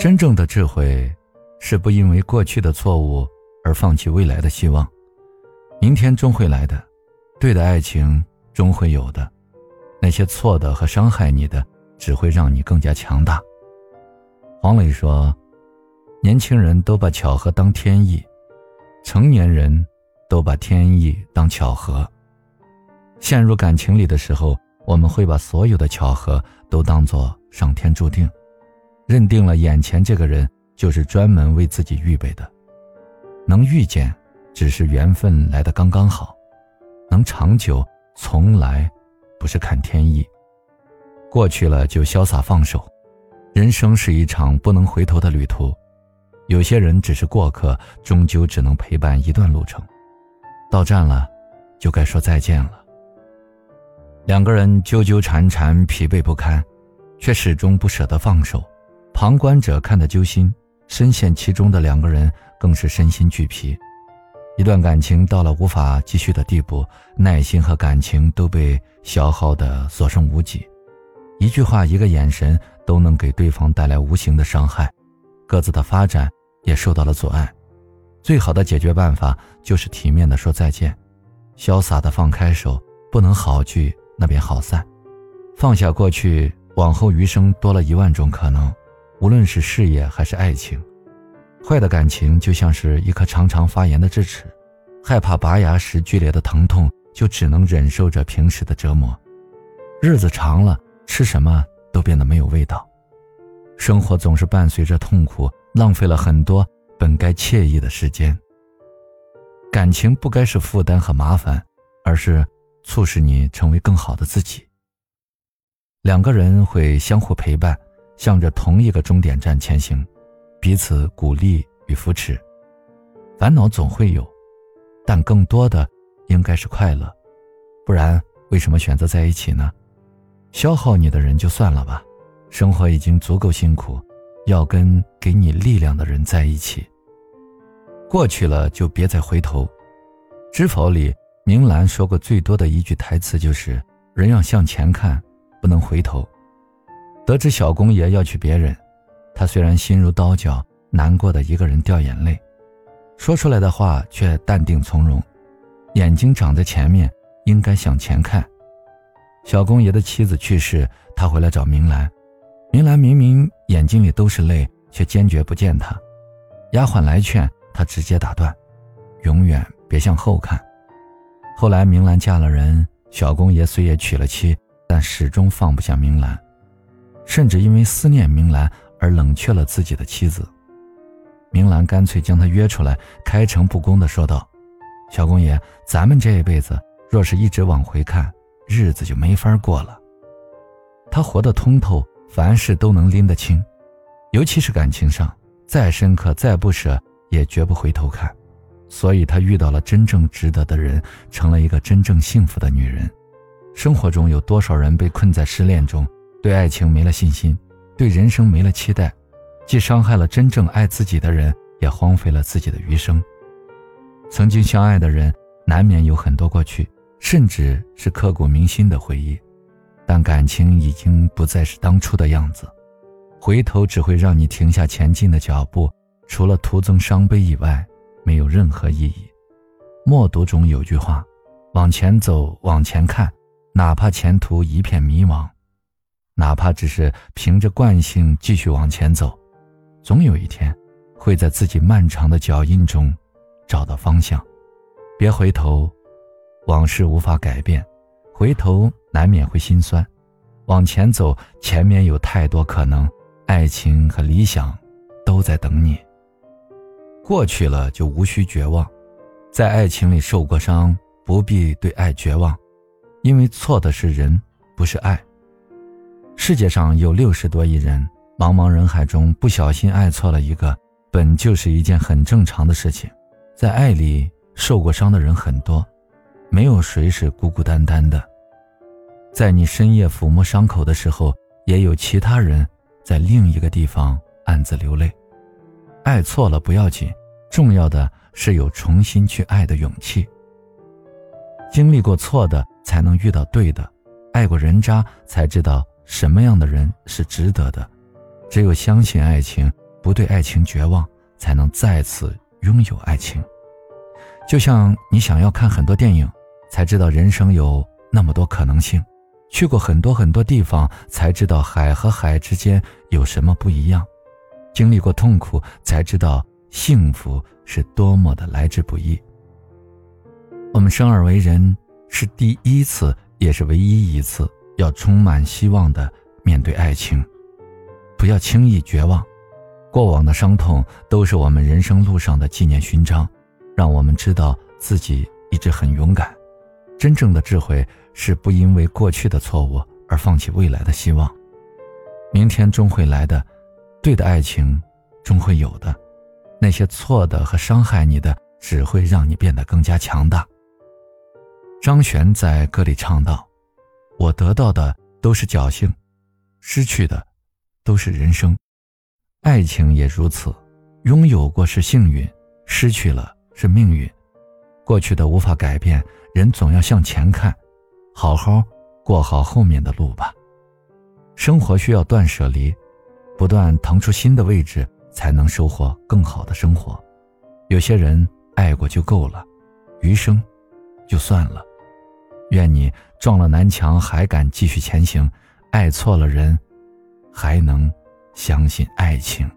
真正的智慧，是不因为过去的错误而放弃未来的希望。明天终会来的，对的爱情终会有的，那些错的和伤害你的，只会让你更加强大。黄磊说：“年轻人都把巧合当天意，成年人都把天意当巧合。陷入感情里的时候，我们会把所有的巧合都当作上天注定。”认定了眼前这个人就是专门为自己预备的，能遇见，只是缘分来的刚刚好；能长久，从来不是看天意。过去了就潇洒放手，人生是一场不能回头的旅途，有些人只是过客，终究只能陪伴一段路程。到站了，就该说再见了。两个人纠纠缠缠，疲惫不堪，却始终不舍得放手。旁观者看得揪心，深陷其中的两个人更是身心俱疲。一段感情到了无法继续的地步，耐心和感情都被消耗的所剩无几。一句话，一个眼神，都能给对方带来无形的伤害，各自的发展也受到了阻碍。最好的解决办法就是体面的说再见，潇洒的放开手，不能好聚那便好散，放下过去，往后余生多了一万种可能。无论是事业还是爱情，坏的感情就像是一颗常常发炎的智齿，害怕拔牙时剧烈的疼痛，就只能忍受着平时的折磨。日子长了，吃什么都变得没有味道。生活总是伴随着痛苦，浪费了很多本该惬意的时间。感情不该是负担和麻烦，而是促使你成为更好的自己。两个人会相互陪伴。向着同一个终点站前行，彼此鼓励与扶持。烦恼总会有，但更多的应该是快乐。不然，为什么选择在一起呢？消耗你的人就算了吧，生活已经足够辛苦，要跟给你力量的人在一起。过去了就别再回头。知否里，明兰说过最多的一句台词就是：“人要向前看，不能回头。”得知小公爷要娶别人，他虽然心如刀绞，难过的一个人掉眼泪，说出来的话却淡定从容，眼睛长在前面，应该向前看。小公爷的妻子去世，他回来找明兰，明兰明明眼睛里都是泪，却坚决不见他。丫鬟来劝他，直接打断，永远别向后看。后来明兰嫁了人，小公爷虽也娶了妻，但始终放不下明兰。甚至因为思念明兰而冷却了自己的妻子。明兰干脆将他约出来，开诚布公地说道：“小公爷，咱们这一辈子若是一直往回看，日子就没法过了。”他活得通透，凡事都能拎得清，尤其是感情上，再深刻、再不舍，也绝不回头看。所以，他遇到了真正值得的人，成了一个真正幸福的女人。生活中有多少人被困在失恋中？对爱情没了信心，对人生没了期待，既伤害了真正爱自己的人，也荒废了自己的余生。曾经相爱的人，难免有很多过去，甚至是刻骨铭心的回忆，但感情已经不再是当初的样子，回头只会让你停下前进的脚步，除了徒增伤悲以外，没有任何意义。默读中有句话：“往前走，往前看，哪怕前途一片迷茫。”哪怕只是凭着惯性继续往前走，总有一天，会在自己漫长的脚印中找到方向。别回头，往事无法改变，回头难免会心酸。往前走，前面有太多可能，爱情和理想都在等你。过去了就无需绝望，在爱情里受过伤，不必对爱绝望，因为错的是人，不是爱。世界上有六十多亿人，茫茫人海中不小心爱错了一个，本就是一件很正常的事情。在爱里受过伤的人很多，没有谁是孤孤单单的。在你深夜抚摸伤口的时候，也有其他人在另一个地方暗自流泪。爱错了不要紧，重要的是有重新去爱的勇气。经历过错的，才能遇到对的；爱过人渣，才知道。什么样的人是值得的？只有相信爱情，不对爱情绝望，才能再次拥有爱情。就像你想要看很多电影，才知道人生有那么多可能性；去过很多很多地方，才知道海和海之间有什么不一样；经历过痛苦，才知道幸福是多么的来之不易。我们生而为人，是第一次，也是唯一一次，要充满希望的面对爱情，不要轻易绝望。过往的伤痛都是我们人生路上的纪念勋章，让我们知道自己一直很勇敢。真正的智慧是不因为过去的错误而放弃未来的希望。明天终会来的，对的爱情终会有的，那些错的和伤害你的，只会让你变得更加强大。张悬在歌里唱道：“我得到的都是侥幸，失去的都是人生。”爱情也如此，拥有过是幸运，失去了是命运。过去的无法改变，人总要向前看，好好过好后面的路吧。生活需要断舍离，不断腾出新的位置，才能收获更好的生活。有些人爱过就够了，余生就算了。愿你撞了南墙还敢继续前行，爱错了人，还能。相信爱情。